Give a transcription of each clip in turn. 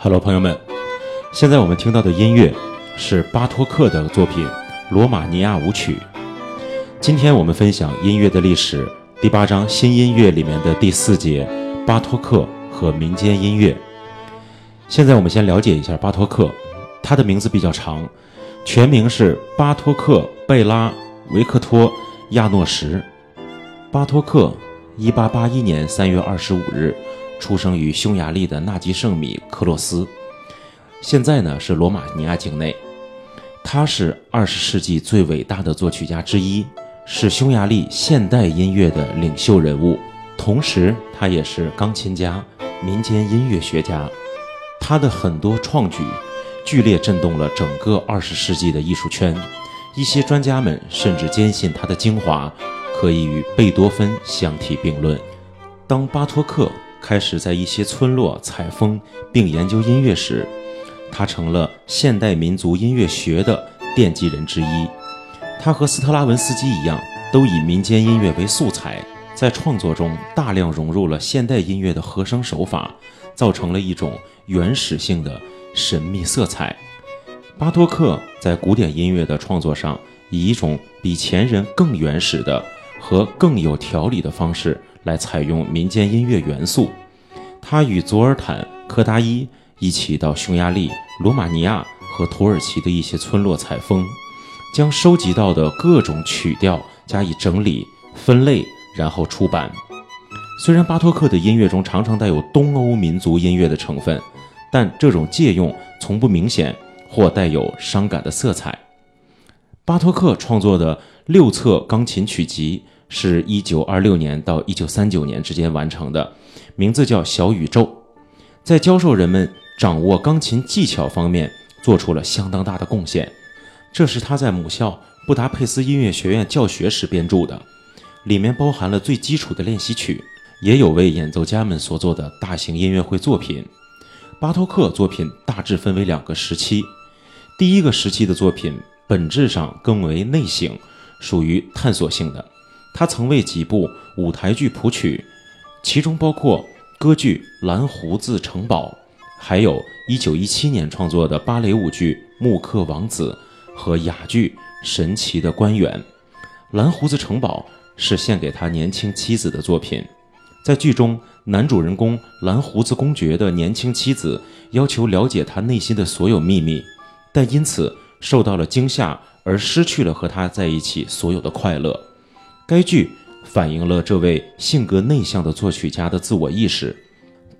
Hello，朋友们，现在我们听到的音乐是巴托克的作品《罗马尼亚舞曲》。今天我们分享音乐的历史第八章新音乐里面的第四节巴托克和民间音乐。现在我们先了解一下巴托克，他的名字比较长，全名是巴托克·贝拉·维克托·亚诺什。巴托克，一八八一年三月二十五日出生于匈牙利的纳吉圣米克洛斯，现在呢是罗马尼亚境内。他是二十世纪最伟大的作曲家之一，是匈牙利现代音乐的领袖人物，同时他也是钢琴家、民间音乐学家。他的很多创举，剧烈震动了整个二十世纪的艺术圈。一些专家们甚至坚信他的精华可以与贝多芬相提并论。当巴托克开始在一些村落采风并研究音乐时，他成了现代民族音乐学的奠基人之一。他和斯特拉文斯基一样，都以民间音乐为素材，在创作中大量融入了现代音乐的和声手法，造成了一种原始性的神秘色彩。巴托克在古典音乐的创作上，以一种比前人更原始的和更有条理的方式来采用民间音乐元素。他与佐尔坦·科达伊一起到匈牙利、罗马尼亚和土耳其的一些村落采风，将收集到的各种曲调加以整理、分类，然后出版。虽然巴托克的音乐中常常带有东欧民族音乐的成分，但这种借用从不明显。或带有伤感的色彩。巴托克创作的六册钢琴曲集是一九二六年到一九三九年之间完成的，名字叫《小宇宙》。在教授人们掌握钢琴技巧方面做出了相当大的贡献。这是他在母校布达佩斯音乐学院教学时编著的，里面包含了最基础的练习曲，也有为演奏家们所做的大型音乐会作品。巴托克作品大致分为两个时期。第一个时期的作品本质上更为内省，属于探索性的。他曾为几部舞台剧谱曲，其中包括歌剧《蓝胡子城堡》，还有一九一七年创作的芭蕾舞剧《木克王子》和哑剧《神奇的官员》。《蓝胡子城堡》是献给他年轻妻子的作品，在剧中，男主人公蓝胡子公爵的年轻妻子要求了解他内心的所有秘密。但因此受到了惊吓，而失去了和他在一起所有的快乐。该剧反映了这位性格内向的作曲家的自我意识。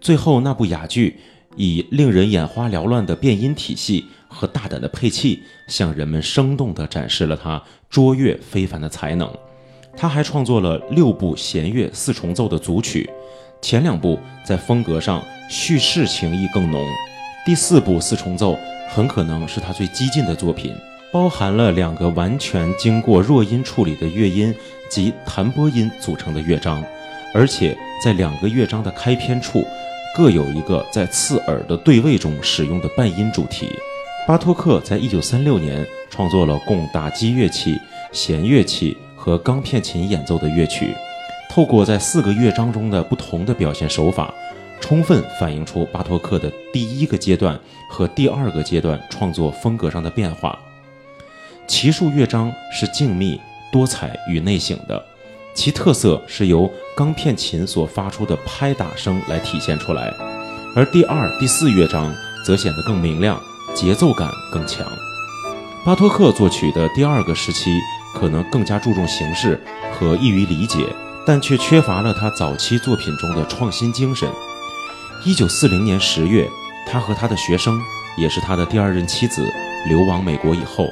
最后，那部哑剧以令人眼花缭乱的变音体系和大胆的配器，向人们生动地展示了他卓越非凡的才能。他还创作了六部弦乐四重奏的组曲，前两部在风格上叙事情意更浓，第四部四重奏。很可能是他最激进的作品，包含了两个完全经过弱音处理的乐音及弹拨音组成的乐章，而且在两个乐章的开篇处各有一个在刺耳的对位中使用的半音主题。巴托克在一九三六年创作了供打击乐器、弦乐器和钢片琴演奏的乐曲，透过在四个乐章中的不同的表现手法。充分反映出巴托克的第一个阶段和第二个阶段创作风格上的变化。奇数乐章是静谧、多彩与内省的，其特色是由钢片琴所发出的拍打声来体现出来，而第二、第四乐章则显得更明亮，节奏感更强。巴托克作曲的第二个时期可能更加注重形式和易于理解，但却缺乏了他早期作品中的创新精神。一九四零年十月，他和他的学生，也是他的第二任妻子，流亡美国以后，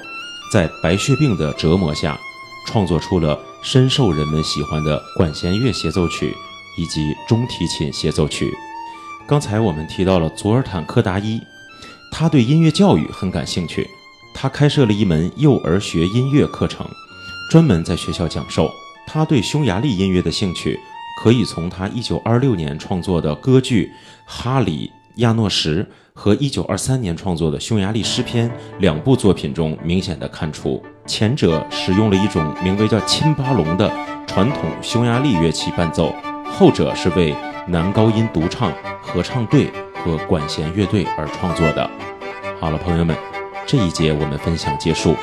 在白血病的折磨下，创作出了深受人们喜欢的管弦乐协奏曲以及中提琴协奏曲。刚才我们提到了佐尔坦·科达伊，他对音乐教育很感兴趣，他开设了一门幼儿学音乐课程，专门在学校讲授。他对匈牙利音乐的兴趣。可以从他一九二六年创作的歌剧《哈里亚诺什》和一九二三年创作的《匈牙利诗篇》两部作品中明显的看出，前者使用了一种名为叫“钦巴龙”的传统匈牙利乐器伴奏，后者是为男高音独唱、合唱队和管弦乐队而创作的。好了，朋友们，这一节我们分享结束。